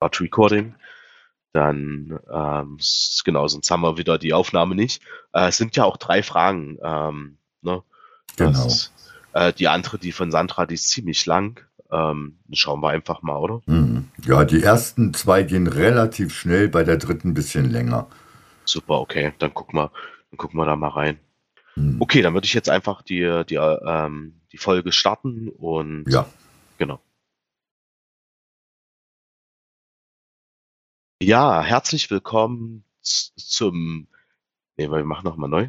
Start Recording. Dann, ähm, genau, sonst haben wir wieder die Aufnahme nicht. Äh, es sind ja auch drei Fragen. Ähm, ne? Genau. ist, äh, die andere, die von Sandra, die ist ziemlich lang. Ähm, schauen wir einfach mal, oder? Mhm. Ja, die ersten zwei gehen relativ schnell, bei der dritten ein bisschen länger. Super, okay. Dann gucken wir, dann gucken wir da mal rein. Mhm. Okay, dann würde ich jetzt einfach die, die, ähm, die Folge starten und Ja, genau. Ja, herzlich willkommen zum. Nee, wir machen nochmal neu.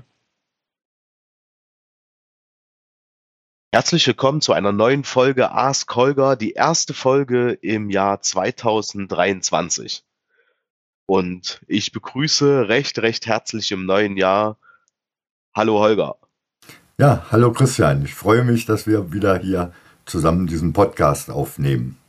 Herzlich willkommen zu einer neuen Folge Ask Holger, die erste Folge im Jahr 2023. Und ich begrüße recht, recht herzlich im neuen Jahr. Hallo Holger. ja, hallo Christian. Ich freue mich, dass wir wieder hier zusammen diesen Podcast aufnehmen.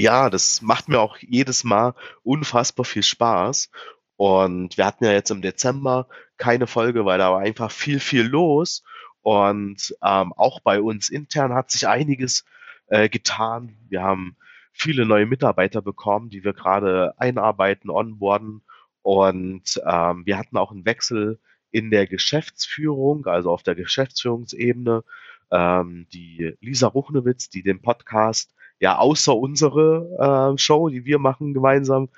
Ja, das macht mir auch jedes Mal unfassbar viel Spaß. Und wir hatten ja jetzt im Dezember keine Folge, weil da war einfach viel, viel los. Und ähm, auch bei uns intern hat sich einiges äh, getan. Wir haben viele neue Mitarbeiter bekommen, die wir gerade einarbeiten, onboarden. Und ähm, wir hatten auch einen Wechsel in der Geschäftsführung, also auf der Geschäftsführungsebene. Ähm, die Lisa Ruchnewitz, die den Podcast ja, außer unsere äh, Show, die wir machen gemeinsam,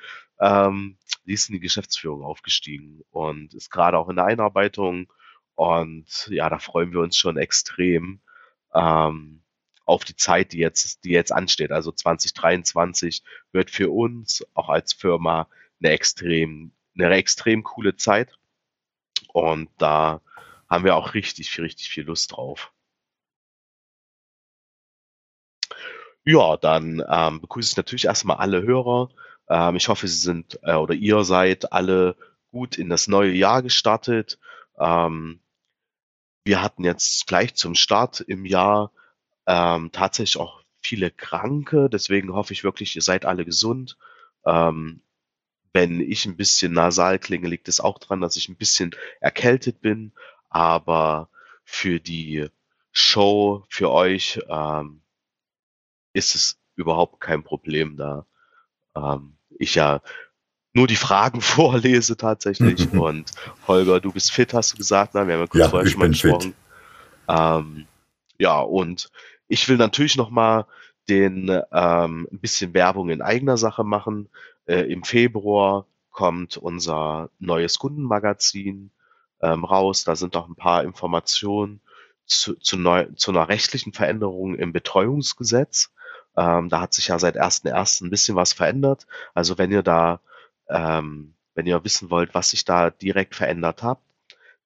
ähm, die ist in die Geschäftsführung aufgestiegen und ist gerade auch in der Einarbeitung. Und ja, da freuen wir uns schon extrem ähm, auf die Zeit, die jetzt, die jetzt ansteht. Also 2023 wird für uns auch als Firma eine extrem, eine extrem coole Zeit. Und da haben wir auch richtig, richtig viel Lust drauf. Ja, dann ähm, begrüße ich natürlich erstmal alle Hörer. Ähm, ich hoffe, Sie sind äh, oder ihr seid alle gut in das neue Jahr gestartet. Ähm, wir hatten jetzt gleich zum Start im Jahr ähm, tatsächlich auch viele Kranke. Deswegen hoffe ich wirklich, ihr seid alle gesund. Ähm, wenn ich ein bisschen nasal klinge, liegt es auch daran, dass ich ein bisschen erkältet bin. Aber für die Show, für euch, ähm, ist es überhaupt kein Problem, da ähm, ich ja nur die Fragen vorlese tatsächlich. Und Holger, du bist fit, hast du gesagt, ne? Wir haben ja kurz Ja, vorher schon mal gesprochen. Ähm, ja, und ich will natürlich noch mal den ähm, ein bisschen Werbung in eigener Sache machen. Äh, Im Februar kommt unser neues Kundenmagazin ähm, raus. Da sind auch ein paar Informationen zu, zu, neu, zu einer rechtlichen Veränderung im Betreuungsgesetz. Ähm, da hat sich ja seit 1.1. ein bisschen was verändert. Also wenn ihr da, ähm, wenn ihr wissen wollt, was sich da direkt verändert hat,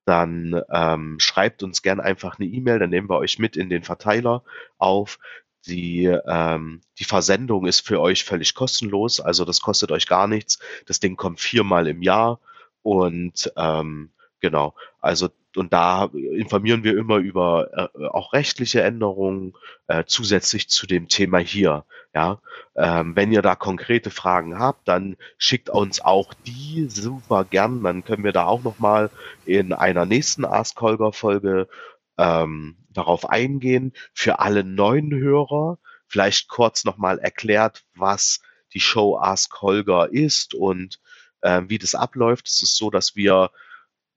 dann ähm, schreibt uns gern einfach eine E-Mail, dann nehmen wir euch mit in den Verteiler auf. Die, ähm, die Versendung ist für euch völlig kostenlos, also das kostet euch gar nichts. Das Ding kommt viermal im Jahr und ähm, genau, also und da informieren wir immer über äh, auch rechtliche Änderungen äh, zusätzlich zu dem Thema hier. Ja, ähm, wenn ihr da konkrete Fragen habt, dann schickt uns auch die super gern. Dann können wir da auch noch mal in einer nächsten Ask Holger Folge ähm, darauf eingehen. Für alle neuen Hörer vielleicht kurz noch mal erklärt, was die Show Ask Holger ist und ähm, wie das abläuft. Es ist so, dass wir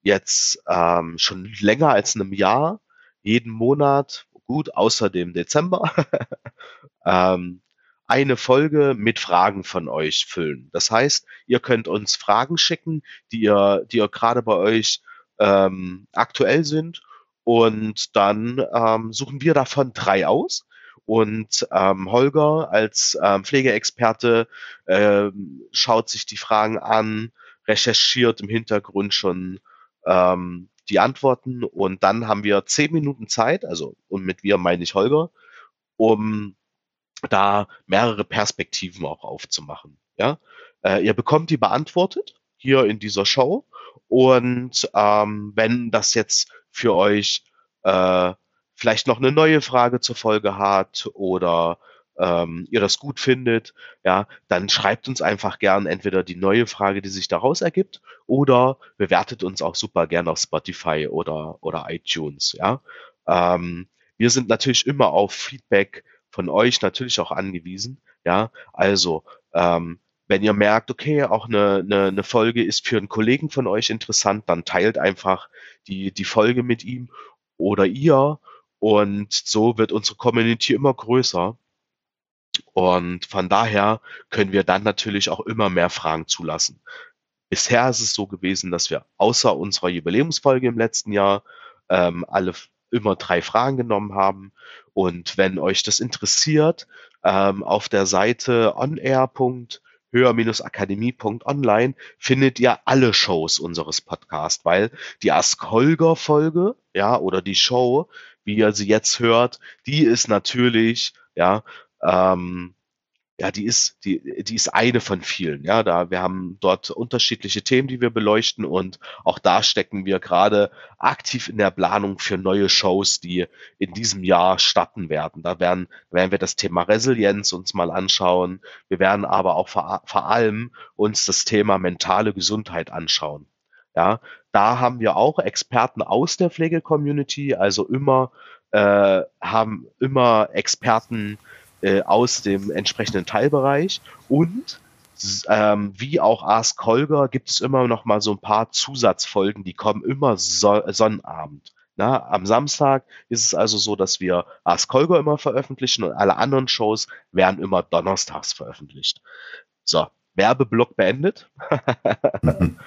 jetzt ähm, schon länger als einem Jahr jeden Monat, gut, außer dem Dezember, ähm, eine Folge mit Fragen von euch füllen. Das heißt, ihr könnt uns Fragen schicken, die ihr, die ihr gerade bei euch ähm, aktuell sind. Und dann ähm, suchen wir davon drei aus. Und ähm, Holger als ähm, Pflegeexperte ähm, schaut sich die Fragen an, recherchiert im Hintergrund schon ähm, die Antworten und dann haben wir zehn Minuten Zeit, also und mit wir meine ich Holger, um da mehrere Perspektiven auch aufzumachen. Ja, äh, ihr bekommt die beantwortet hier in dieser Show und ähm, wenn das jetzt für euch äh, vielleicht noch eine neue Frage zur Folge hat oder ähm, ihr das gut findet, ja, dann schreibt uns einfach gern entweder die neue Frage, die sich daraus ergibt, oder bewertet uns auch super gern auf Spotify oder, oder iTunes, ja. Ähm, wir sind natürlich immer auf Feedback von euch natürlich auch angewiesen, ja. Also, ähm, wenn ihr merkt, okay, auch eine, eine, eine Folge ist für einen Kollegen von euch interessant, dann teilt einfach die, die Folge mit ihm oder ihr. Und so wird unsere Community immer größer. Und von daher können wir dann natürlich auch immer mehr Fragen zulassen. Bisher ist es so gewesen, dass wir außer unserer Jubiläumsfolge im letzten Jahr ähm, alle immer drei Fragen genommen haben. Und wenn euch das interessiert, ähm, auf der Seite onair.höher-akademie.online findet ihr alle Shows unseres Podcasts, weil die Ask Holger Folge, ja, oder die Show, wie ihr sie jetzt hört, die ist natürlich, ja, ähm, ja, die ist, die, die ist eine von vielen. Ja, da wir haben dort unterschiedliche Themen, die wir beleuchten und auch da stecken wir gerade aktiv in der Planung für neue Shows, die in diesem Jahr starten werden. Da werden, werden wir das Thema Resilienz uns mal anschauen. Wir werden aber auch vor, vor allem uns das Thema mentale Gesundheit anschauen. Ja, da haben wir auch Experten aus der Pflege-Community, also immer äh, haben immer Experten äh, aus dem entsprechenden Teilbereich und ähm, wie auch Ask Holger gibt es immer noch mal so ein paar Zusatzfolgen, die kommen immer so Sonnabend. Na, am Samstag ist es also so, dass wir Ask Holger immer veröffentlichen und alle anderen Shows werden immer donnerstags veröffentlicht. So, Werbeblock beendet.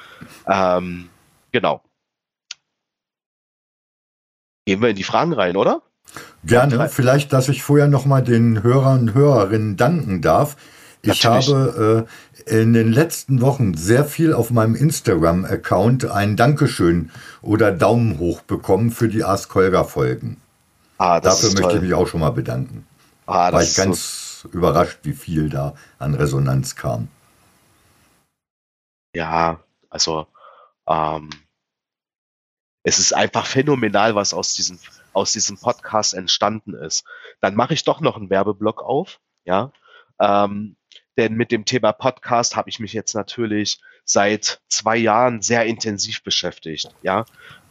ähm, genau. Gehen wir in die Fragen rein, oder? Gerne. Vielleicht, dass ich vorher noch mal den Hörern und Hörerinnen danken darf. Ich Natürlich. habe äh, in den letzten Wochen sehr viel auf meinem Instagram-Account ein Dankeschön oder Daumen hoch bekommen für die Ask Holger-Folgen. Ah, Dafür möchte toll. ich mich auch schon mal bedanken. Ah, War ich ganz so überrascht, wie viel da an Resonanz kam. Ja, also ähm, es ist einfach phänomenal, was aus diesen aus diesem Podcast entstanden ist. Dann mache ich doch noch einen Werbeblock auf, ja. Ähm, denn mit dem Thema Podcast habe ich mich jetzt natürlich seit zwei Jahren sehr intensiv beschäftigt. Ja,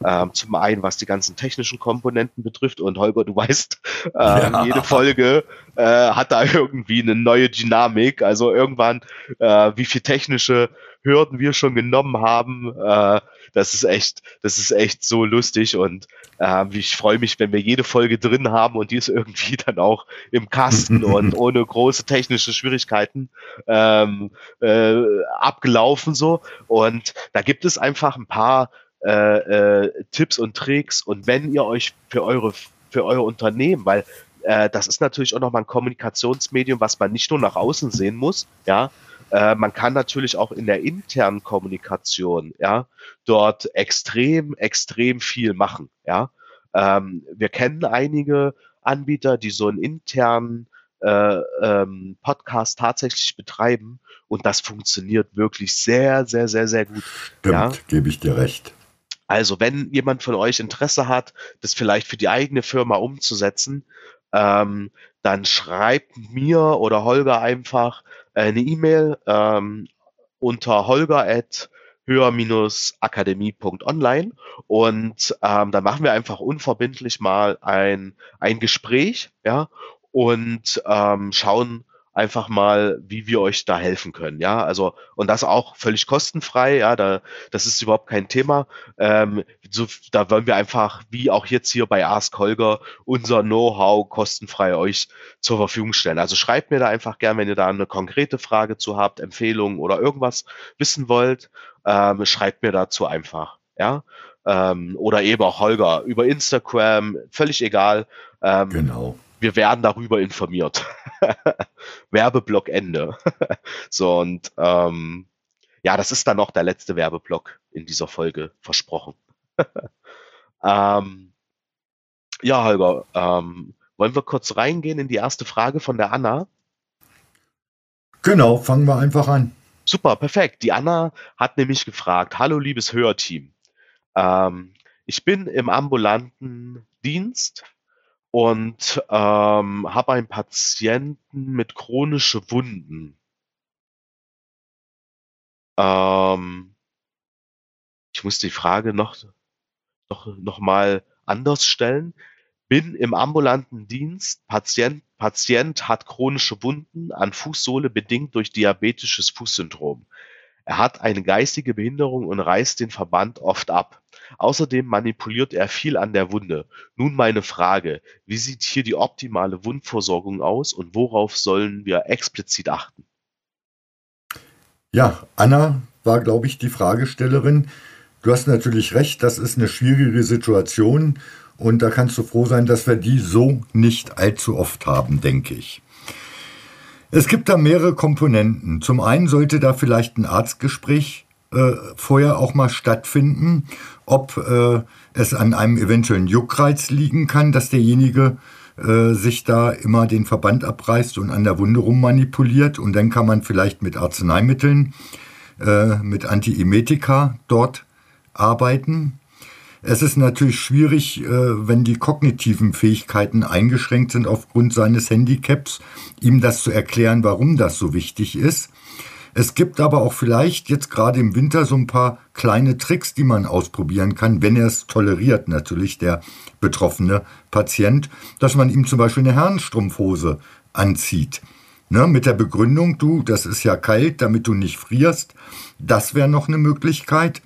ähm, zum einen was die ganzen technischen Komponenten betrifft und Holger, du weißt, ähm, ja. jede Folge äh, hat da irgendwie eine neue Dynamik. Also irgendwann, äh, wie viel technische Hürden wir schon genommen haben, äh, das ist echt, das ist echt so lustig und äh, ich freue mich, wenn wir jede Folge drin haben und die ist irgendwie dann auch im Kasten und ohne große technische Schwierigkeiten ähm, äh, abgelaufen so. Und da gibt es einfach ein paar äh, äh, Tipps und Tricks und wenn ihr euch für eure für euer Unternehmen, weil äh, das ist natürlich auch nochmal ein Kommunikationsmedium, was man nicht nur nach außen sehen muss, ja, äh, man kann natürlich auch in der internen Kommunikation, ja, dort extrem, extrem viel machen, ja. Ähm, wir kennen einige Anbieter, die so einen internen äh, ähm, Podcast tatsächlich betreiben und das funktioniert wirklich sehr, sehr, sehr, sehr gut. Stimmt, ja? gebe ich dir recht. Also, wenn jemand von euch Interesse hat, das vielleicht für die eigene Firma umzusetzen, ähm, dann schreibt mir oder Holger einfach eine E-Mail ähm, unter holger höher-akademie.online und ähm, dann machen wir einfach unverbindlich mal ein, ein Gespräch, ja, und ähm, schauen, einfach mal, wie wir euch da helfen können. Ja, also und das auch völlig kostenfrei. Ja, da das ist überhaupt kein Thema. Ähm, so, da wollen wir einfach, wie auch jetzt hier bei Ask Holger, unser Know-how kostenfrei euch zur Verfügung stellen. Also schreibt mir da einfach gern, wenn ihr da eine konkrete Frage zu habt, Empfehlungen oder irgendwas wissen wollt, ähm, schreibt mir dazu einfach. Ja, ähm, oder eben auch Holger über Instagram, völlig egal. Ähm, genau wir werden darüber informiert. Werbeblock Ende. so und ähm, ja, das ist dann noch der letzte Werbeblock in dieser Folge versprochen. ähm, ja, Holger, ähm, wollen wir kurz reingehen in die erste Frage von der Anna? Genau, fangen wir einfach an. Super, perfekt. Die Anna hat nämlich gefragt, hallo liebes Hörteam. Ähm, ich bin im ambulanten Dienst und ähm, habe einen Patienten mit chronische Wunden. Ähm, ich muss die Frage noch, noch, noch mal anders stellen. Bin im ambulanten Dienst, Patient, Patient hat chronische Wunden an Fußsohle bedingt durch diabetisches Fußsyndrom. Er hat eine geistige Behinderung und reißt den Verband oft ab. Außerdem manipuliert er viel an der Wunde. Nun meine Frage, wie sieht hier die optimale Wundversorgung aus und worauf sollen wir explizit achten? Ja, Anna war, glaube ich, die Fragestellerin. Du hast natürlich recht, das ist eine schwierige Situation und da kannst du froh sein, dass wir die so nicht allzu oft haben, denke ich. Es gibt da mehrere Komponenten. Zum einen sollte da vielleicht ein Arztgespräch äh, vorher auch mal stattfinden, ob äh, es an einem eventuellen Juckreiz liegen kann, dass derjenige äh, sich da immer den Verband abreißt und an der Wunde rummanipuliert. Und dann kann man vielleicht mit Arzneimitteln, äh, mit Antiemetika dort arbeiten. Es ist natürlich schwierig, äh, wenn die kognitiven Fähigkeiten eingeschränkt sind aufgrund seines Handicaps, ihm das zu erklären, warum das so wichtig ist. Es gibt aber auch vielleicht jetzt gerade im Winter so ein paar kleine Tricks, die man ausprobieren kann, wenn er es toleriert, natürlich der betroffene Patient, dass man ihm zum Beispiel eine Herrenstrumpfhose anzieht. Ne, mit der Begründung, du, das ist ja kalt, damit du nicht frierst. Das wäre noch eine Möglichkeit.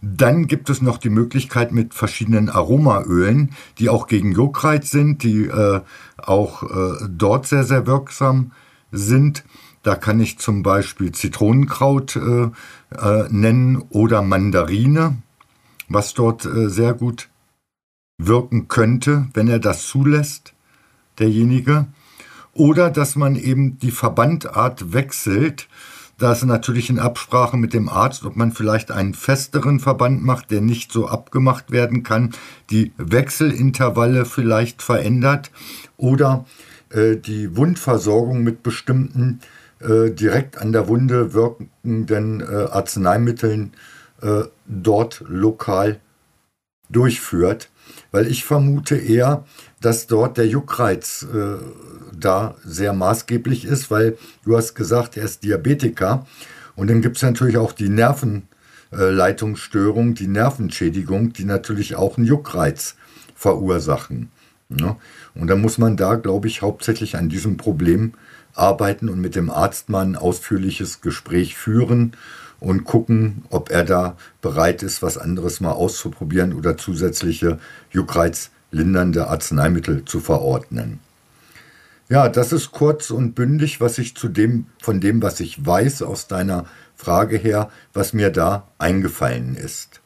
Dann gibt es noch die Möglichkeit mit verschiedenen Aromaölen, die auch gegen Juckreiz sind, die äh, auch äh, dort sehr, sehr wirksam sind. Da kann ich zum Beispiel Zitronenkraut äh, äh, nennen oder Mandarine, was dort äh, sehr gut wirken könnte, wenn er das zulässt, derjenige. Oder dass man eben die Verbandart wechselt da ist natürlich in Absprache mit dem Arzt, ob man vielleicht einen festeren Verband macht, der nicht so abgemacht werden kann, die Wechselintervalle vielleicht verändert oder äh, die Wundversorgung mit bestimmten äh, direkt an der Wunde wirkenden äh, Arzneimitteln äh, dort lokal durchführt. Weil ich vermute eher, dass dort der Juckreiz äh, da sehr maßgeblich ist, weil du hast gesagt, er ist Diabetiker. Und dann gibt es natürlich auch die Nervenleitungsstörung, die Nervenschädigung, die natürlich auch einen Juckreiz verursachen. Ne? Und da muss man da, glaube ich, hauptsächlich an diesem Problem arbeiten und mit dem Arzt mal ein ausführliches Gespräch führen und gucken, ob er da bereit ist, was anderes mal auszuprobieren oder zusätzliche juckreizlindernde Arzneimittel zu verordnen. Ja, das ist kurz und bündig, was ich zu dem, von dem, was ich weiß aus deiner Frage her, was mir da eingefallen ist.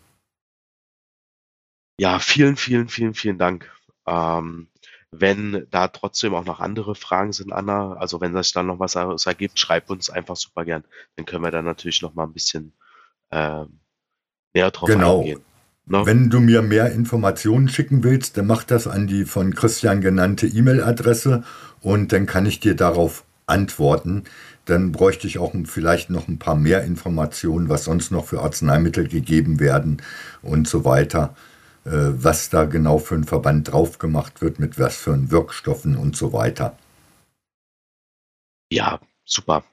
Ja, vielen, vielen, vielen, vielen Dank. Ähm, wenn da trotzdem auch noch andere Fragen sind, Anna, also wenn sich dann noch was ergibt, schreib uns einfach super gern. Dann können wir da natürlich noch mal ein bisschen ähm, näher drauf genau. eingehen. No? Ne? Wenn du mir mehr Informationen schicken willst, dann mach das an die von Christian genannte E-Mail-Adresse und dann kann ich dir darauf antworten. Dann bräuchte ich auch vielleicht noch ein paar mehr Informationen, was sonst noch für Arzneimittel gegeben werden und so weiter, äh, was da genau für ein Verband drauf gemacht wird, mit was für Wirkstoffen und so weiter. Ja, super.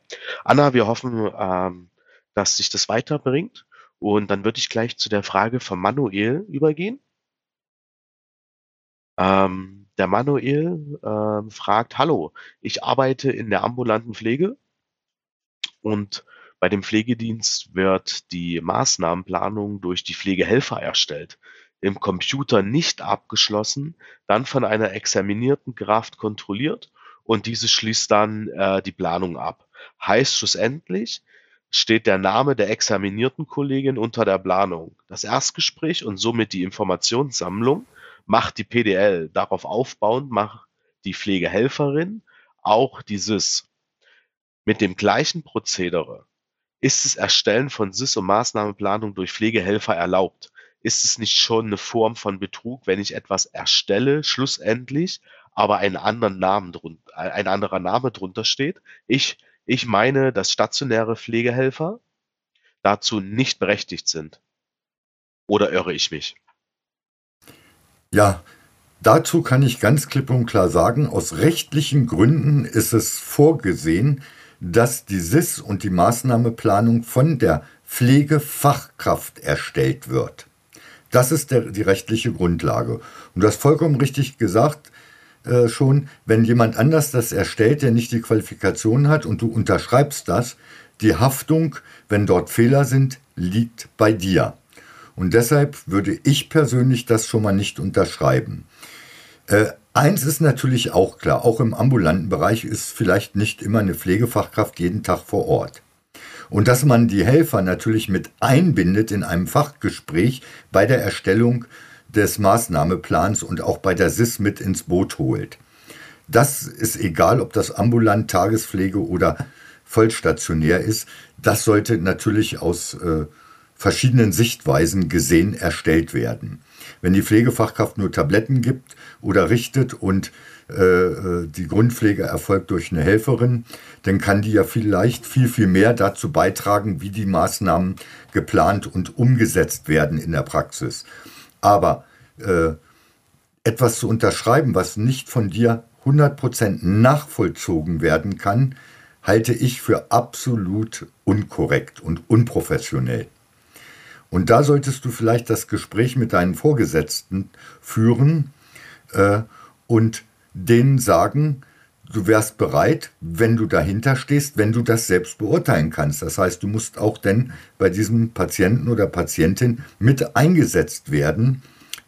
Anna, wir hoffen, ähm, dass sich das weiterbringt. Und dann würde ich gleich zu der Frage von Manuel übergehen. Ähm, der Manuel ähm, fragt, hallo, ich arbeite in der ambulanten Pflege und bei dem Pflegedienst wird die Maßnahmenplanung durch die Pflegehelfer erstellt, im Computer nicht abgeschlossen, dann von einer examinierten Kraft kontrolliert und diese schließt dann äh, die Planung ab. Heißt schlussendlich, steht der Name der examinierten Kollegin unter der Planung. Das Erstgespräch und somit die Informationssammlung macht die PDL. Darauf aufbauend macht die Pflegehelferin auch die SIS. Mit dem gleichen Prozedere ist das Erstellen von SIS und Maßnahmenplanung durch Pflegehelfer erlaubt. Ist es nicht schon eine Form von Betrug, wenn ich etwas erstelle, schlussendlich, aber einen anderen Namen drunter, ein anderer Name drunter steht? Ich ich meine, dass stationäre Pflegehelfer dazu nicht berechtigt sind. Oder irre ich mich? Ja, dazu kann ich ganz klipp und klar sagen, aus rechtlichen Gründen ist es vorgesehen, dass die SIS und die Maßnahmeplanung von der Pflegefachkraft erstellt wird. Das ist der, die rechtliche Grundlage. Und du hast vollkommen richtig gesagt äh, schon, wenn jemand anders das erstellt, der nicht die Qualifikation hat und du unterschreibst das, die Haftung, wenn dort Fehler sind, liegt bei dir. Und deshalb würde ich persönlich das schon mal nicht unterschreiben. Äh, eins ist natürlich auch klar, auch im ambulanten Bereich ist vielleicht nicht immer eine Pflegefachkraft jeden Tag vor Ort. Und dass man die Helfer natürlich mit einbindet in einem Fachgespräch bei der Erstellung des Maßnahmeplans und auch bei der SIS mit ins Boot holt. Das ist egal, ob das ambulant, Tagespflege oder vollstationär ist. Das sollte natürlich aus äh, verschiedenen Sichtweisen gesehen erstellt werden. Wenn die Pflegefachkraft nur Tabletten gibt oder richtet und die Grundpflege erfolgt durch eine Helferin, dann kann die ja vielleicht viel, viel mehr dazu beitragen, wie die Maßnahmen geplant und umgesetzt werden in der Praxis. Aber äh, etwas zu unterschreiben, was nicht von dir 100% nachvollzogen werden kann, halte ich für absolut unkorrekt und unprofessionell. Und da solltest du vielleicht das Gespräch mit deinen Vorgesetzten führen äh, und denen sagen, du wärst bereit, wenn du dahinter stehst, wenn du das selbst beurteilen kannst. Das heißt, du musst auch denn bei diesem Patienten oder Patientin mit eingesetzt werden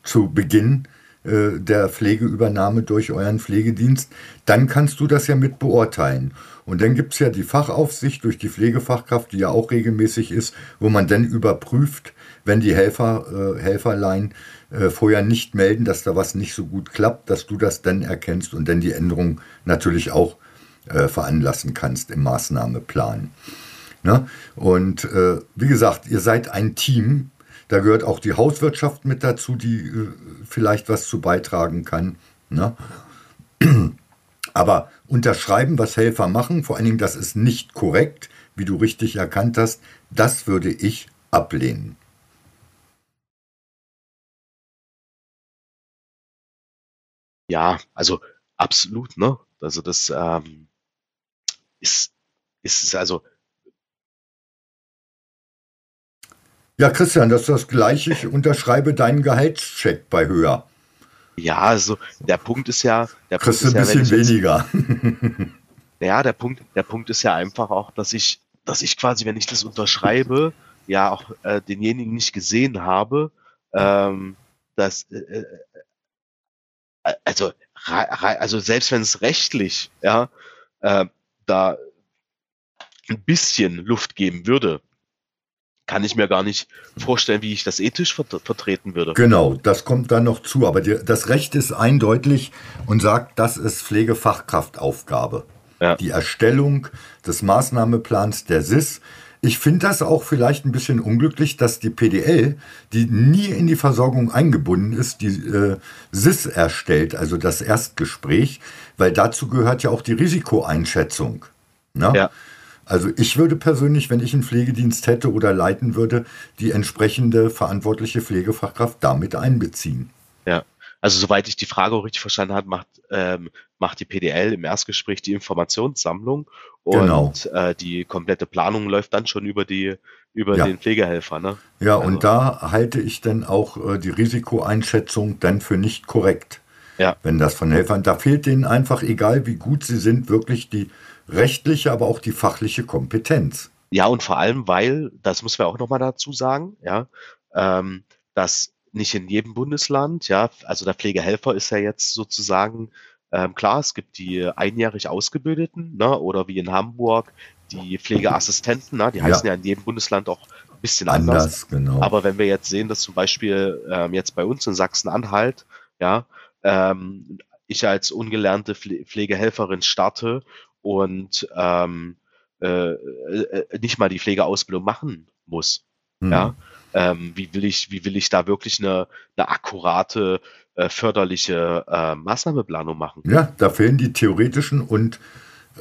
zu Beginn äh, der Pflegeübernahme durch euren Pflegedienst. Dann kannst du das ja mit beurteilen. Und dann gibt es ja die Fachaufsicht durch die Pflegefachkraft, die ja auch regelmäßig ist, wo man dann überprüft, wenn die Helfer, äh, Helferlein äh, vorher nicht melden, dass da was nicht so gut klappt, dass du das dann erkennst und dann die Änderung natürlich auch äh, veranlassen kannst im Maßnahmeplan. Ne? Und äh, wie gesagt, ihr seid ein Team, da gehört auch die Hauswirtschaft mit dazu, die äh, vielleicht was zu beitragen kann. Ne? Aber unterschreiben, was Helfer machen, vor allen Dingen, das ist nicht korrekt, wie du richtig erkannt hast, das würde ich ablehnen. Ja, also absolut, ne? Also das ähm, ist, ist also. Ja, Christian, das ist das Gleiche. Ich unterschreibe deinen Gehaltscheck bei höher. Ja, also der Punkt ist ja, der Kriegst Punkt ein ist ja, bisschen jetzt, weniger. ja, der Punkt, der Punkt ist ja einfach auch, dass ich, dass ich quasi, wenn ich das unterschreibe, ja auch äh, denjenigen nicht gesehen habe, ähm, dass, äh, äh also, also selbst wenn es rechtlich, ja, äh, da ein bisschen Luft geben würde, kann ich mir gar nicht vorstellen, wie ich das ethisch vert vertreten würde. Genau, das kommt dann noch zu. Aber die, das Recht ist eindeutig und sagt, das ist Pflegefachkraftaufgabe. Ja. Die Erstellung des Maßnahmeplans der SIS. Ich finde das auch vielleicht ein bisschen unglücklich, dass die PDL, die nie in die Versorgung eingebunden ist, die äh, SIS erstellt, also das Erstgespräch, weil dazu gehört ja auch die Risikoeinschätzung. Ne? Ja. Also ich würde persönlich, wenn ich einen Pflegedienst hätte oder leiten würde, die entsprechende verantwortliche Pflegefachkraft damit einbeziehen. Ja, also soweit ich die Frage auch richtig verstanden habe, macht, ähm, macht die PDL im Erstgespräch die Informationssammlung und genau. äh, die komplette Planung läuft dann schon über die über ja. den Pflegehelfer. Ne? Ja, also. und da halte ich dann auch äh, die Risikoeinschätzung dann für nicht korrekt. Ja. Wenn das von Helfern, da fehlt denen einfach, egal wie gut sie sind, wirklich die rechtliche, aber auch die fachliche Kompetenz. Ja, und vor allem, weil, das muss man auch nochmal dazu sagen, ja, ähm, dass nicht in jedem Bundesland, ja, also der Pflegehelfer ist ja jetzt sozusagen, ähm, klar, es gibt die einjährig Ausgebildeten, ne, oder wie in Hamburg die Pflegeassistenten, ne, die heißen ja. ja in jedem Bundesland auch ein bisschen anders. anders genau. Aber wenn wir jetzt sehen, dass zum Beispiel ähm, jetzt bei uns in Sachsen-Anhalt, ja, ähm, ich als ungelernte Pflegehelferin starte und ähm, äh, äh, nicht mal die Pflegeausbildung machen muss. Mhm. Ja, ähm, wie will ich, wie will ich da wirklich eine, eine akkurate äh, förderliche äh, Maßnahmeplanung machen? Ja, da fehlen die theoretischen und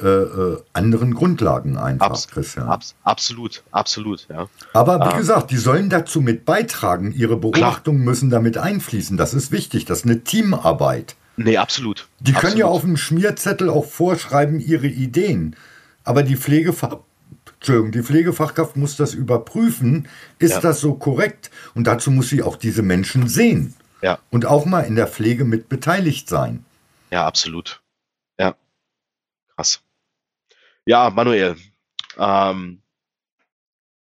äh, äh, anderen Grundlagen einfach, abs Christian. Abs absolut, absolut, ja. Aber wie ähm, gesagt, die sollen dazu mit beitragen, ihre Beobachtungen klar. müssen damit einfließen. Das ist wichtig, das ist eine Teamarbeit. Nee, absolut. Die können absolut. ja auf dem Schmierzettel auch vorschreiben ihre Ideen. Aber die Pflegefach die Pflegefachkraft muss das überprüfen. Ist ja. das so korrekt? Und dazu muss sie auch diese Menschen sehen. Ja. Und auch mal in der Pflege mit beteiligt sein. Ja, absolut. Ja. Krass. Ja, Manuel, ähm,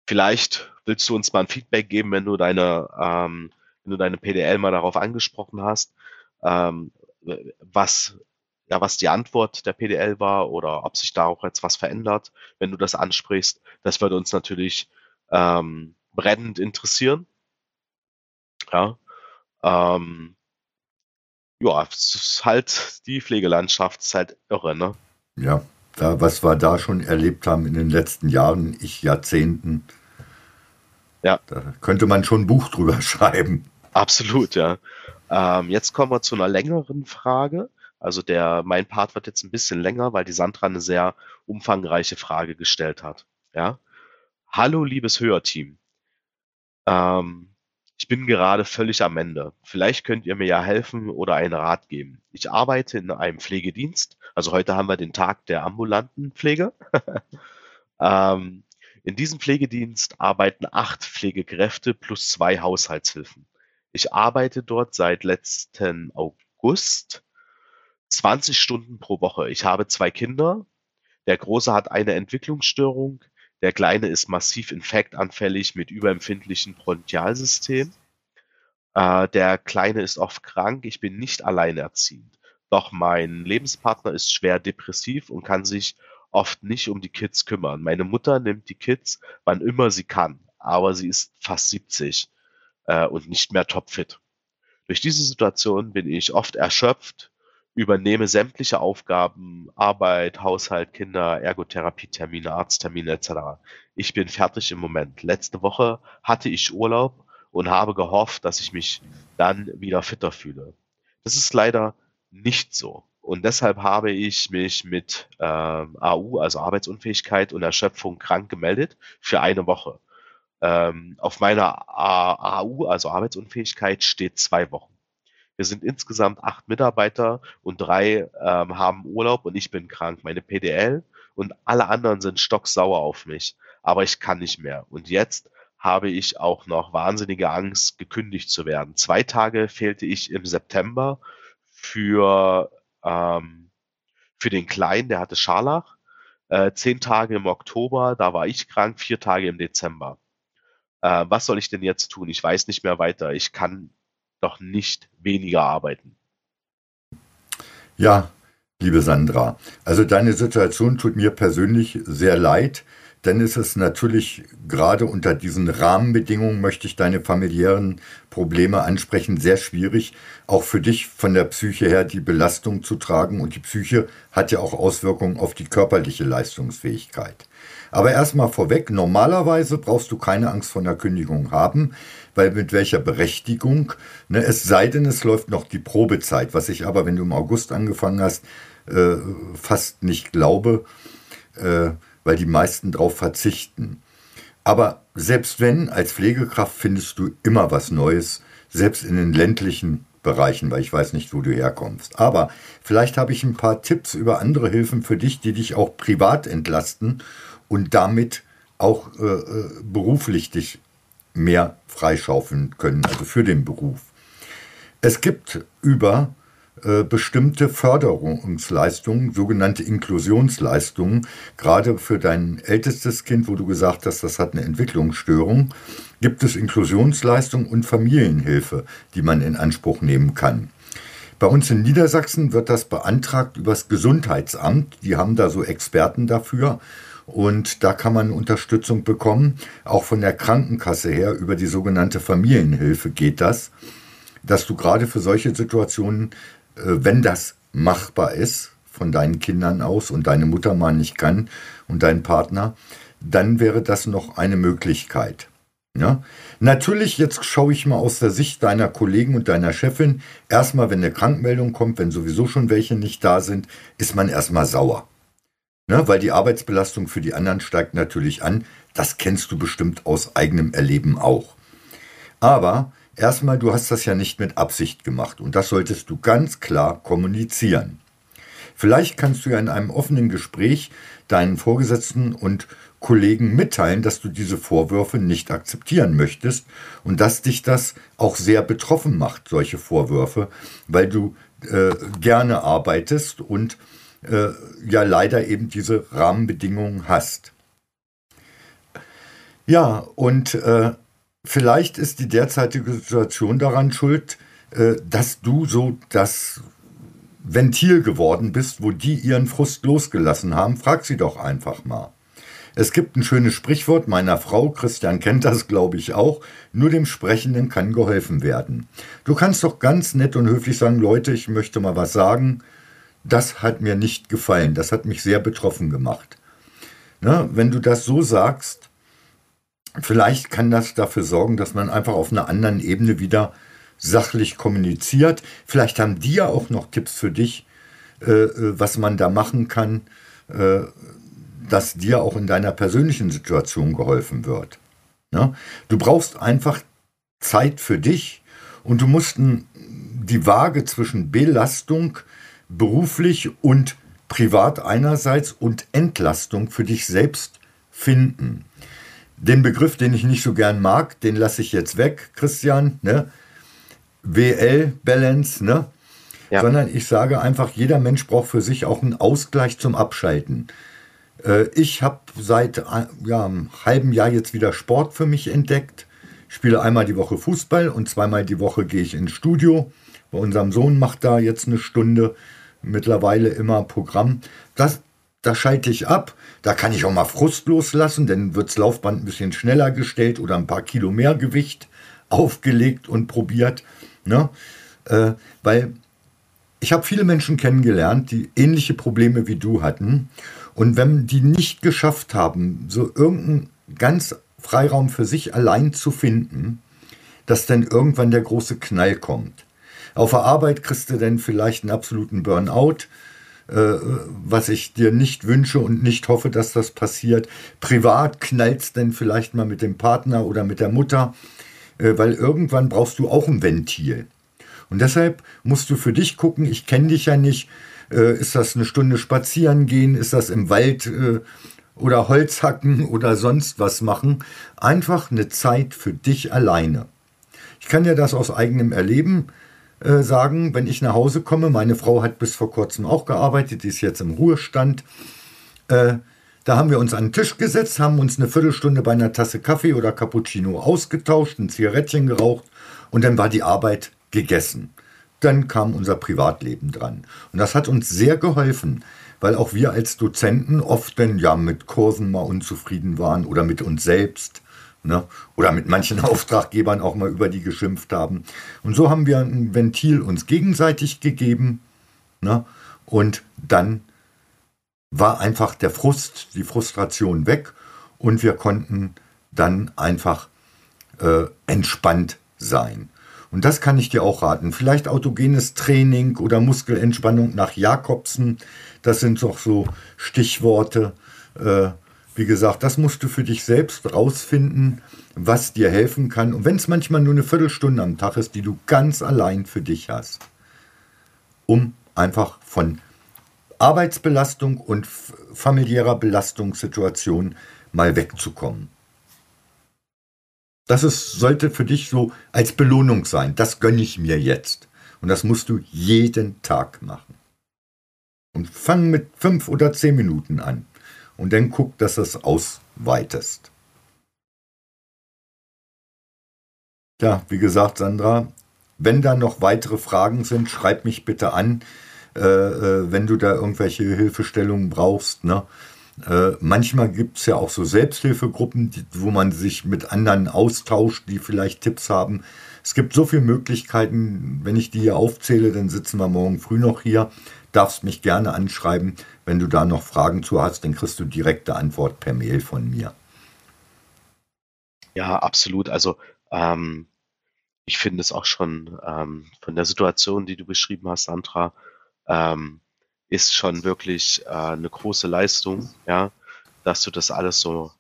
vielleicht willst du uns mal ein Feedback geben, wenn du deine, ähm, wenn du deine PDL mal darauf angesprochen hast, ähm, was ja, was die Antwort der PDL war oder ob sich da auch jetzt was verändert, wenn du das ansprichst. Das würde uns natürlich ähm, brennend interessieren. Ja, ähm, ja, es ist halt die Pflegelandschaft, ist halt irre, ne? Ja, da, was wir da schon erlebt haben in den letzten Jahren, ich Jahrzehnten, ja. da könnte man schon ein Buch drüber schreiben. Absolut, ja. Ähm, jetzt kommen wir zu einer längeren Frage. Also der, mein Part wird jetzt ein bisschen länger, weil die Sandra eine sehr umfangreiche Frage gestellt hat. Ja. Hallo, liebes Hörteam. Ähm, ich bin gerade völlig am Ende. Vielleicht könnt ihr mir ja helfen oder einen Rat geben. Ich arbeite in einem Pflegedienst. Also heute haben wir den Tag der ambulanten Pflege. ähm, in diesem Pflegedienst arbeiten acht Pflegekräfte plus zwei Haushaltshilfen. Ich arbeite dort seit letzten August 20 Stunden pro Woche. Ich habe zwei Kinder. Der Große hat eine Entwicklungsstörung. Der Kleine ist massiv infektanfällig mit überempfindlichem Bronchialsystem. Äh, der Kleine ist oft krank. Ich bin nicht alleinerziehend. Doch mein Lebenspartner ist schwer depressiv und kann sich oft nicht um die Kids kümmern. Meine Mutter nimmt die Kids, wann immer sie kann, aber sie ist fast 70 äh, und nicht mehr topfit. Durch diese Situation bin ich oft erschöpft, übernehme sämtliche Aufgaben, Arbeit, Haushalt, Kinder, Ergotherapie-Termine, Arzttermine etc. Ich bin fertig im Moment. Letzte Woche hatte ich Urlaub und habe gehofft, dass ich mich dann wieder fitter fühle. Das ist leider nicht so. Und deshalb habe ich mich mit ähm, AU, also Arbeitsunfähigkeit und Erschöpfung krank gemeldet für eine Woche. Ähm, auf meiner AU, also Arbeitsunfähigkeit, steht zwei Wochen. Wir sind insgesamt acht Mitarbeiter und drei ähm, haben Urlaub und ich bin krank. Meine PDL und alle anderen sind stocksauer auf mich. Aber ich kann nicht mehr. Und jetzt habe ich auch noch wahnsinnige Angst, gekündigt zu werden. Zwei Tage fehlte ich im September für, ähm, für den Kleinen, der hatte Scharlach. Äh, zehn Tage im Oktober, da war ich krank, vier Tage im Dezember. Äh, was soll ich denn jetzt tun? Ich weiß nicht mehr weiter. Ich kann doch nicht weniger arbeiten. Ja, liebe Sandra, also deine Situation tut mir persönlich sehr leid, denn es ist natürlich gerade unter diesen Rahmenbedingungen, möchte ich deine familiären Probleme ansprechen, sehr schwierig, auch für dich von der Psyche her die Belastung zu tragen. Und die Psyche hat ja auch Auswirkungen auf die körperliche Leistungsfähigkeit. Aber erstmal vorweg, normalerweise brauchst du keine Angst vor einer Kündigung haben, weil mit welcher Berechtigung, ne, es sei denn, es läuft noch die Probezeit, was ich aber, wenn du im August angefangen hast, äh, fast nicht glaube, äh, weil die meisten darauf verzichten. Aber selbst wenn, als Pflegekraft findest du immer was Neues, selbst in den ländlichen Bereichen, weil ich weiß nicht, wo du herkommst. Aber vielleicht habe ich ein paar Tipps über andere Hilfen für dich, die dich auch privat entlasten und damit auch äh, äh beruflich dich mehr freischaufeln können, also für den Beruf. Es gibt über bestimmte Förderungsleistungen, sogenannte Inklusionsleistungen, gerade für dein ältestes Kind, wo du gesagt hast, das hat eine Entwicklungsstörung, gibt es Inklusionsleistungen und Familienhilfe, die man in Anspruch nehmen kann. Bei uns in Niedersachsen wird das beantragt übers Gesundheitsamt. Die haben da so Experten dafür. Und da kann man Unterstützung bekommen. Auch von der Krankenkasse her über die sogenannte Familienhilfe geht das, dass du gerade für solche Situationen, äh, wenn das machbar ist, von deinen Kindern aus und deine Mutter mal nicht kann und dein Partner, dann wäre das noch eine Möglichkeit. Ja? Natürlich, jetzt schaue ich mal aus der Sicht deiner Kollegen und deiner Chefin. Erstmal, wenn eine Krankmeldung kommt, wenn sowieso schon welche nicht da sind, ist man erstmal sauer. Ne, weil die Arbeitsbelastung für die anderen steigt natürlich an. Das kennst du bestimmt aus eigenem Erleben auch. Aber erstmal, du hast das ja nicht mit Absicht gemacht und das solltest du ganz klar kommunizieren. Vielleicht kannst du ja in einem offenen Gespräch deinen Vorgesetzten und Kollegen mitteilen, dass du diese Vorwürfe nicht akzeptieren möchtest und dass dich das auch sehr betroffen macht, solche Vorwürfe, weil du äh, gerne arbeitest und äh, ja leider eben diese Rahmenbedingungen hast. Ja, und äh, vielleicht ist die derzeitige Situation daran schuld, äh, dass du so das Ventil geworden bist, wo die ihren Frust losgelassen haben. Frag sie doch einfach mal. Es gibt ein schönes Sprichwort meiner Frau, Christian kennt das, glaube ich auch, nur dem Sprechenden kann geholfen werden. Du kannst doch ganz nett und höflich sagen, Leute, ich möchte mal was sagen, das hat mir nicht gefallen, das hat mich sehr betroffen gemacht. Ne? Wenn du das so sagst, vielleicht kann das dafür sorgen, dass man einfach auf einer anderen Ebene wieder sachlich kommuniziert. Vielleicht haben die ja auch noch Tipps für dich, äh, äh was man da machen kann, äh, dass dir auch in deiner persönlichen Situation geholfen wird. Ne? Du brauchst einfach Zeit für dich und du musst die Waage zwischen Belastung beruflich und privat einerseits und Entlastung für dich selbst finden. Den Begriff, den ich nicht so gern mag, den lasse ich jetzt weg, Christian, ne? WL Balance, ne? Ja. Sondern ich sage einfach, jeder Mensch braucht für sich auch einen Ausgleich zum Abschalten. Äh, ich habe seit ja, einem halben Jahr jetzt wieder Sport für mich entdeckt. Ich spiele einmal die Woche Fußball und zweimal die Woche gehe ich ins Studio. Bei unserem Sohn macht da jetzt eine Stunde mittlerweile immer Programm. Das, da schalte ich ab. Da kann ich auch mal Frust loslassen, dann wird das Laufband ein bisschen schneller gestellt oder ein paar Kilo mehr Gewicht aufgelegt und probiert. Ne? Äh, weil ich habe viele Menschen kennengelernt, die ähnliche Probleme wie du hatten. Und wenn die nicht geschafft haben, so irgendeinen ganz Freiraum für sich allein zu finden, dass dann irgendwann der große Knall kommt. Auf der Arbeit kriegst du dann vielleicht einen absoluten Burnout, was ich dir nicht wünsche und nicht hoffe, dass das passiert. Privat knallst dann vielleicht mal mit dem Partner oder mit der Mutter, äh, weil irgendwann brauchst du auch ein Ventil. Und deshalb musst du für dich gucken, ich kenne dich ja nicht, äh, ist das eine Stunde spazieren gehen? Ist das im Wald äh, oder Holz hacken oder sonst was machen? Einfach eine Zeit für dich alleine. Ich kann dir das aus eigenem Erleben äh, sagen, wenn ich nach Hause komme. Meine Frau hat bis vor kurzem auch gearbeitet, die ist jetzt im Ruhestand. Äh, da haben wir uns an den Tisch gesetzt, haben uns eine Viertelstunde bei einer Tasse Kaffee oder Cappuccino ausgetauscht, ein Zigarettchen geraucht und dann war die Arbeit gegessen dann kam unser Privatleben dran. Und das hat uns sehr geholfen, weil auch wir als Dozenten oft dann ja mit Kursen mal unzufrieden waren oder mit uns selbst. Ne? Oder mit manchen Auftraggebern auch mal über die geschimpft haben. Und so haben wir ein Ventil uns gegenseitig gegeben. Ne? Und dann war einfach der Frust, die Frustration weg und wir konnten dann einfach äh, entspannt sein. Und das kann ich dir auch raten. Vielleicht autogenes Training oder Muskelentspannung nach Jakobsen. Das sind doch so Stichworte. Äh, wie gesagt, das musst du für dich selbst rausfinden, was dir helfen kann. Und wenn es manchmal nur eine Viertelstunde am Tag ist, die du ganz allein für dich hast, um einfach von Arbeitsbelastung und familiärer Belastungssituation mal wegzukommen. Das ist, sollte für dich so als Belohnung sein. Das gönne ich mir jetzt. Und das musst du jeden Tag machen. Und fang mit fünf oder zehn Minuten an. Und dann guck, dass du es ausweitest. Ja, wie gesagt, Sandra, wenn da noch weitere Fragen sind, schreib mich bitte an, äh, äh, wenn du da irgendwelche Hilfestellungen brauchst. Ne? Äh, manchmal gibt es ja auch so Selbsthilfegruppen, die, wo man sich mit anderen austauscht, die vielleicht Tipps haben. Es gibt so viele Möglichkeiten. Wenn ich die hier aufzähle, dann sitzen wir morgen früh noch hier. Darfst mich gerne anschreiben. Wenn du da noch Fragen zu hast, dann kriegst du direkte Antwort per Mail von mir. Ja, absolut. Also ähm, ich finde es auch schon ähm, von der Situation, die du beschrieben hast, Sandra, ähm, ist schon wirklich äh, eine große Leistung, ja, dass du das alles so,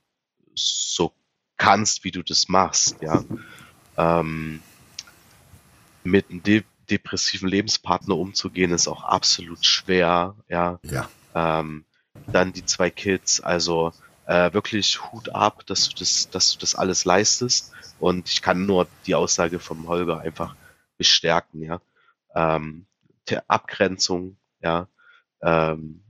so kannst, wie du das machst, ja. Ähm, mit einem de depressiven Lebenspartner umzugehen, ist auch absolut schwer, ja. ja. Ähm, dann die zwei Kids, also äh, wirklich Hut ab, dass du das, dass du das alles leistest. Und ich kann nur die Aussage vom Holger einfach bestärken, ja. Ähm, Abgrenzung, ja, ähm,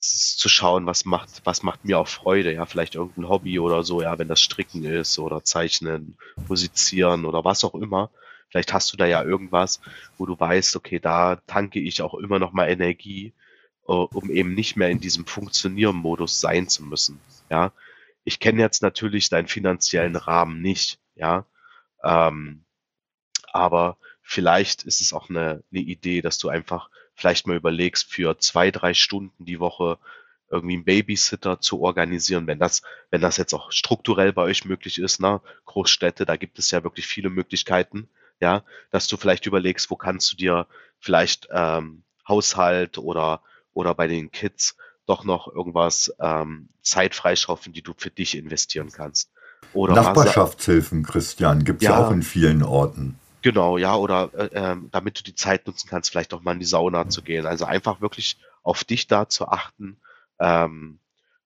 zu schauen, was macht, was macht mir auch Freude, ja, vielleicht irgendein Hobby oder so, ja, wenn das Stricken ist oder Zeichnen, Musizieren oder was auch immer. Vielleicht hast du da ja irgendwas, wo du weißt, okay, da tanke ich auch immer noch mal Energie, um eben nicht mehr in diesem Funktionieren-Modus sein zu müssen. Ja, ich kenne jetzt natürlich deinen finanziellen Rahmen nicht, ja, ähm, aber vielleicht ist es auch eine, eine Idee, dass du einfach vielleicht mal überlegst, für zwei, drei Stunden die Woche irgendwie einen Babysitter zu organisieren, wenn das, wenn das jetzt auch strukturell bei euch möglich ist, ne? Großstädte, da gibt es ja wirklich viele Möglichkeiten, ja, dass du vielleicht überlegst, wo kannst du dir vielleicht ähm, Haushalt oder oder bei den Kids doch noch irgendwas ähm, Zeit freischaufeln, die du für dich investieren kannst. Oder Nachbarschaftshilfen, Christian, gibt es ja, ja auch in vielen Orten. Genau, ja, oder äh, ähm, damit du die Zeit nutzen kannst, vielleicht auch mal in die Sauna zu gehen. Also einfach wirklich auf dich da zu achten. Ähm,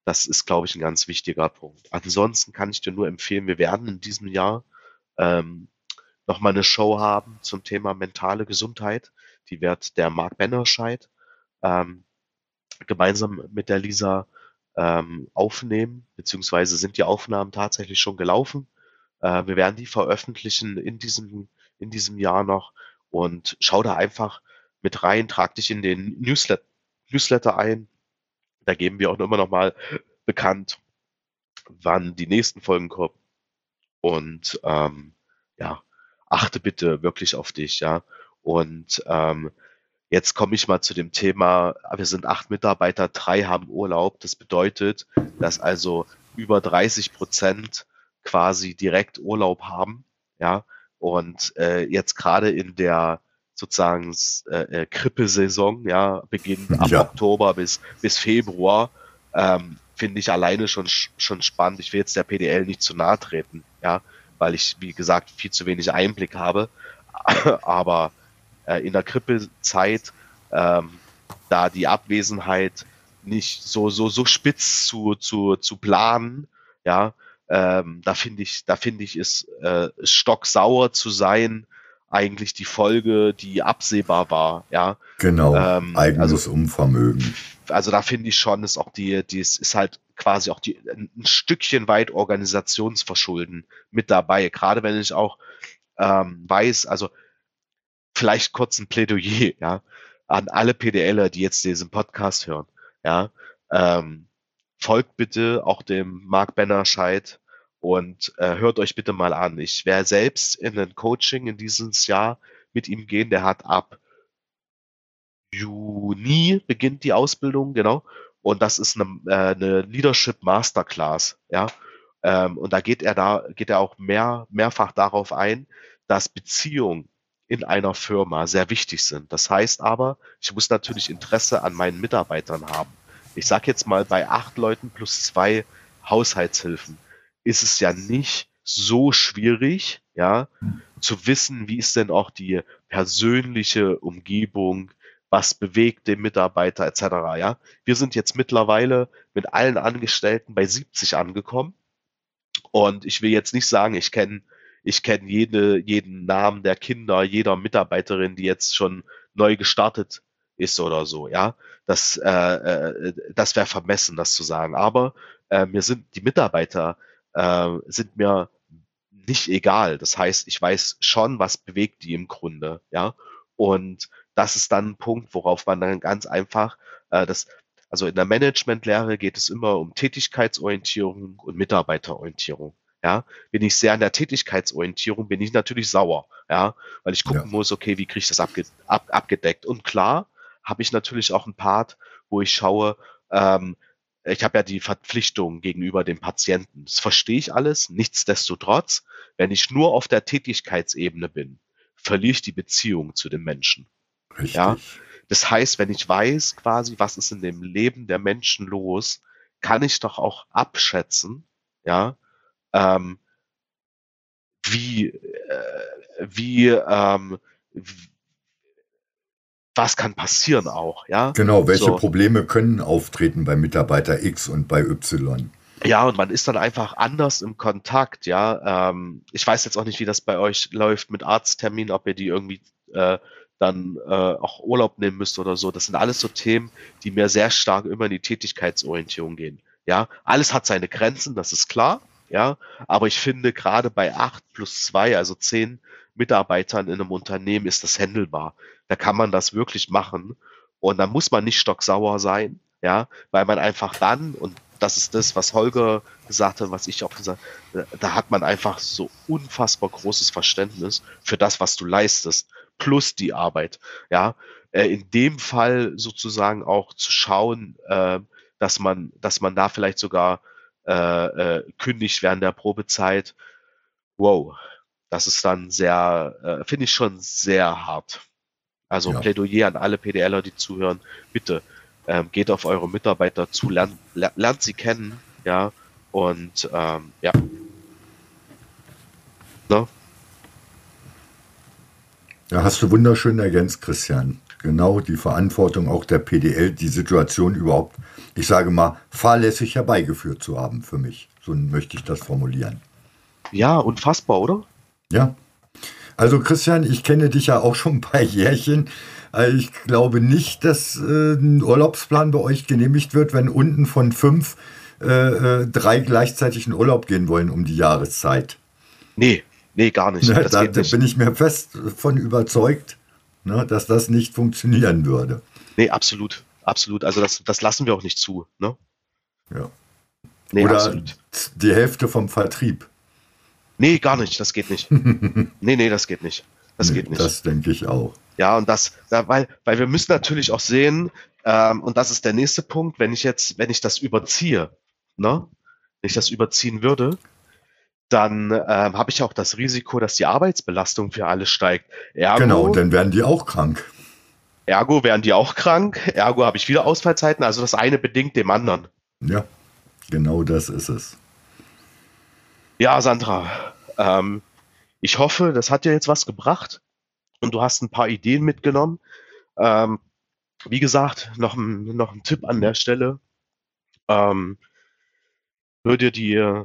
das ist, glaube ich, ein ganz wichtiger Punkt. Ansonsten kann ich dir nur empfehlen, wir werden in diesem Jahr ähm, nochmal eine Show haben zum Thema mentale Gesundheit. Die wird der Mark Bennerscheid ähm, gemeinsam mit der Lisa ähm, aufnehmen, beziehungsweise sind die Aufnahmen tatsächlich schon gelaufen. Äh, wir werden die veröffentlichen in diesem in diesem Jahr noch und schau da einfach mit rein, trag dich in den Newsletter, Newsletter ein. Da geben wir auch immer noch mal bekannt, wann die nächsten Folgen kommen. Und ähm, ja, achte bitte wirklich auf dich, ja. Und ähm, jetzt komme ich mal zu dem Thema, wir sind acht Mitarbeiter, drei haben Urlaub. Das bedeutet, dass also über 30 Prozent quasi direkt Urlaub haben, ja. Und äh, jetzt gerade in der sozusagen äh, äh, Krippesaison, ja, beginnt ab ja. Oktober bis, bis Februar, ähm, finde ich alleine schon, schon spannend. Ich will jetzt der PDL nicht zu nahe treten, ja, weil ich, wie gesagt, viel zu wenig Einblick habe. Aber äh, in der Krippezeit, ähm, da die Abwesenheit nicht so, so, so spitz zu, zu, zu planen, ja, ähm, da finde ich, da finde ich, ist äh, stocksauer zu sein eigentlich die Folge, die absehbar war, ja. Genau, ähm, eigenes also, Unvermögen. Also da finde ich schon, ist auch die, die ist, ist halt quasi auch die ein Stückchen weit Organisationsverschulden mit dabei. Gerade wenn ich auch ähm, weiß, also vielleicht kurz ein Plädoyer, ja, an alle PDLer, die jetzt diesen Podcast hören, ja. Ähm, folgt bitte auch dem Mark Bennerscheid und äh, hört euch bitte mal an. Ich werde selbst in ein Coaching in dieses Jahr mit ihm gehen. Der hat ab Juni beginnt die Ausbildung, genau. Und das ist eine, äh, eine Leadership Masterclass, ja. Ähm, und da geht er da, geht er auch mehr, mehrfach darauf ein, dass Beziehungen in einer Firma sehr wichtig sind. Das heißt aber, ich muss natürlich Interesse an meinen Mitarbeitern haben ich sag jetzt mal, bei acht Leuten plus zwei Haushaltshilfen ist es ja nicht so schwierig, ja, zu wissen, wie ist denn auch die persönliche Umgebung, was bewegt den Mitarbeiter etc. Ja, wir sind jetzt mittlerweile mit allen Angestellten bei 70 angekommen und ich will jetzt nicht sagen, ich kenne ich kenne jede, jeden Namen der Kinder, jeder Mitarbeiterin, die jetzt schon neu gestartet ist oder so, ja. Das, äh, äh, das wäre vermessen, das zu sagen. Aber äh, mir sind die Mitarbeiter äh, sind mir nicht egal. Das heißt, ich weiß schon, was bewegt die im Grunde, ja. Und das ist dann ein Punkt, worauf man dann ganz einfach äh, das, also in der Managementlehre geht es immer um Tätigkeitsorientierung und Mitarbeiterorientierung. Ja, bin ich sehr an der Tätigkeitsorientierung, bin ich natürlich sauer, ja, weil ich gucken ja. muss, okay, wie kriege ich das abge ab abgedeckt? Und klar, habe ich natürlich auch einen Part, wo ich schaue, ähm, ich habe ja die Verpflichtung gegenüber dem Patienten. Das verstehe ich alles. Nichtsdestotrotz, wenn ich nur auf der Tätigkeitsebene bin, verliere ich die Beziehung zu dem Menschen. Richtig. Ja? Das heißt, wenn ich weiß quasi, was ist in dem Leben der Menschen los, kann ich doch auch abschätzen, ja, ähm, wie, äh, wie, ähm, was kann passieren auch, ja? Genau, welche so. Probleme können auftreten bei Mitarbeiter X und bei Y? Ja, und man ist dann einfach anders im Kontakt, ja. Ähm, ich weiß jetzt auch nicht, wie das bei euch läuft mit Arzttermin, ob ihr die irgendwie äh, dann äh, auch Urlaub nehmen müsst oder so. Das sind alles so Themen, die mir sehr stark immer in die Tätigkeitsorientierung gehen. Ja, alles hat seine Grenzen, das ist klar. Ja, aber ich finde gerade bei acht plus zwei, also zehn Mitarbeitern in einem Unternehmen ist das händelbar. Da kann man das wirklich machen. Und da muss man nicht stocksauer sein, ja, weil man einfach dann, und das ist das, was Holger gesagt hat, was ich auch gesagt habe, da hat man einfach so unfassbar großes Verständnis für das, was du leistest, plus die Arbeit. Ja, äh, in dem Fall sozusagen auch zu schauen, äh, dass man, dass man da vielleicht sogar äh, äh, kündigt während der Probezeit. Wow, das ist dann sehr, äh, finde ich schon sehr hart. Also ja. Plädoyer an alle PDLer, die zuhören, bitte ähm, geht auf eure Mitarbeiter zu, lernt, lernt sie kennen, ja, und ähm, ja. Ne? Ja, hast du wunderschön ergänzt, Christian. Genau die Verantwortung auch der PDL, die Situation überhaupt, ich sage mal, fahrlässig herbeigeführt zu haben für mich. So möchte ich das formulieren. Ja, unfassbar, oder? Ja. Also Christian, ich kenne dich ja auch schon ein paar Jährchen. Also ich glaube nicht, dass äh, ein Urlaubsplan bei euch genehmigt wird, wenn unten von fünf äh, äh, drei gleichzeitig in Urlaub gehen wollen um die Jahreszeit. Nee, nee, gar nicht. Ne, da, da bin ich mir fest von überzeugt, ne, dass das nicht funktionieren würde. Nee, absolut. Absolut. Also das, das lassen wir auch nicht zu. Ne? Ja. Nee, Oder absolut. die Hälfte vom Vertrieb. Nee, gar nicht. Das geht nicht. nee, nee, das geht nicht. Das nee, geht nicht. Das denke ich auch. Ja, und das, da, weil, weil wir müssen natürlich auch sehen, ähm, und das ist der nächste Punkt, wenn ich jetzt, wenn ich das überziehe, ne, wenn ich das überziehen würde, dann ähm, habe ich auch das Risiko, dass die Arbeitsbelastung für alle steigt. Ergo, genau, und dann werden die auch krank. Ergo werden die auch krank, ergo habe ich wieder Ausfallzeiten, also das eine bedingt dem anderen. Ja, genau das ist es. Ja, Sandra, ähm, ich hoffe, das hat dir jetzt was gebracht und du hast ein paar Ideen mitgenommen. Ähm, wie gesagt, noch ein, noch ein Tipp an der Stelle. Ähm, hör dir die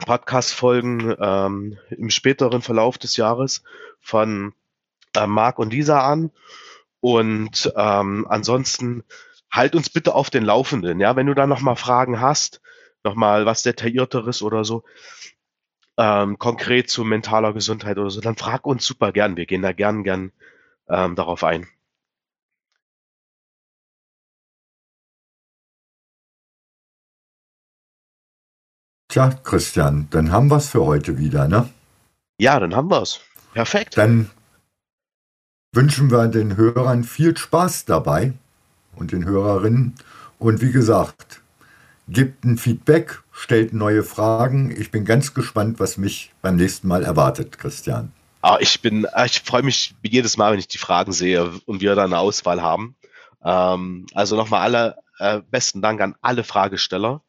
Podcast-Folgen ähm, im späteren Verlauf des Jahres von äh, Marc und Lisa an. Und ähm, ansonsten halt uns bitte auf den Laufenden. Ja, wenn du da nochmal Fragen hast, nochmal was detaillierteres oder so, ähm, konkret zu mentaler Gesundheit oder so, dann frag uns super gern. Wir gehen da gern, gern ähm, darauf ein. Tja, Christian, dann haben wir es für heute wieder, ne? Ja, dann haben wir es. Perfekt. Dann wünschen wir den Hörern viel Spaß dabei und den Hörerinnen. Und wie gesagt, gebt ein Feedback, stellt neue Fragen. Ich bin ganz gespannt, was mich beim nächsten Mal erwartet, Christian. Ah, ich bin, ah, ich freue mich jedes Mal, wenn ich die Fragen sehe und wir da eine Auswahl haben. Ähm, also nochmal alle äh, besten Dank an alle Fragesteller.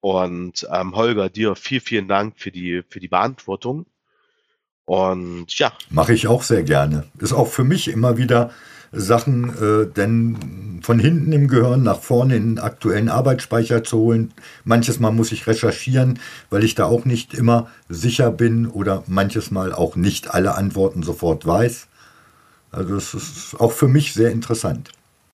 Und ähm, Holger, dir viel, vielen Dank für die, für die Beantwortung. Und ja. Mache ich auch sehr gerne. Ist auch für mich immer wieder Sachen, äh, denn von hinten im Gehirn nach vorne in den aktuellen Arbeitsspeicher zu holen. Manches Mal muss ich recherchieren, weil ich da auch nicht immer sicher bin oder manches Mal auch nicht alle Antworten sofort weiß. Also es ist auch für mich sehr interessant.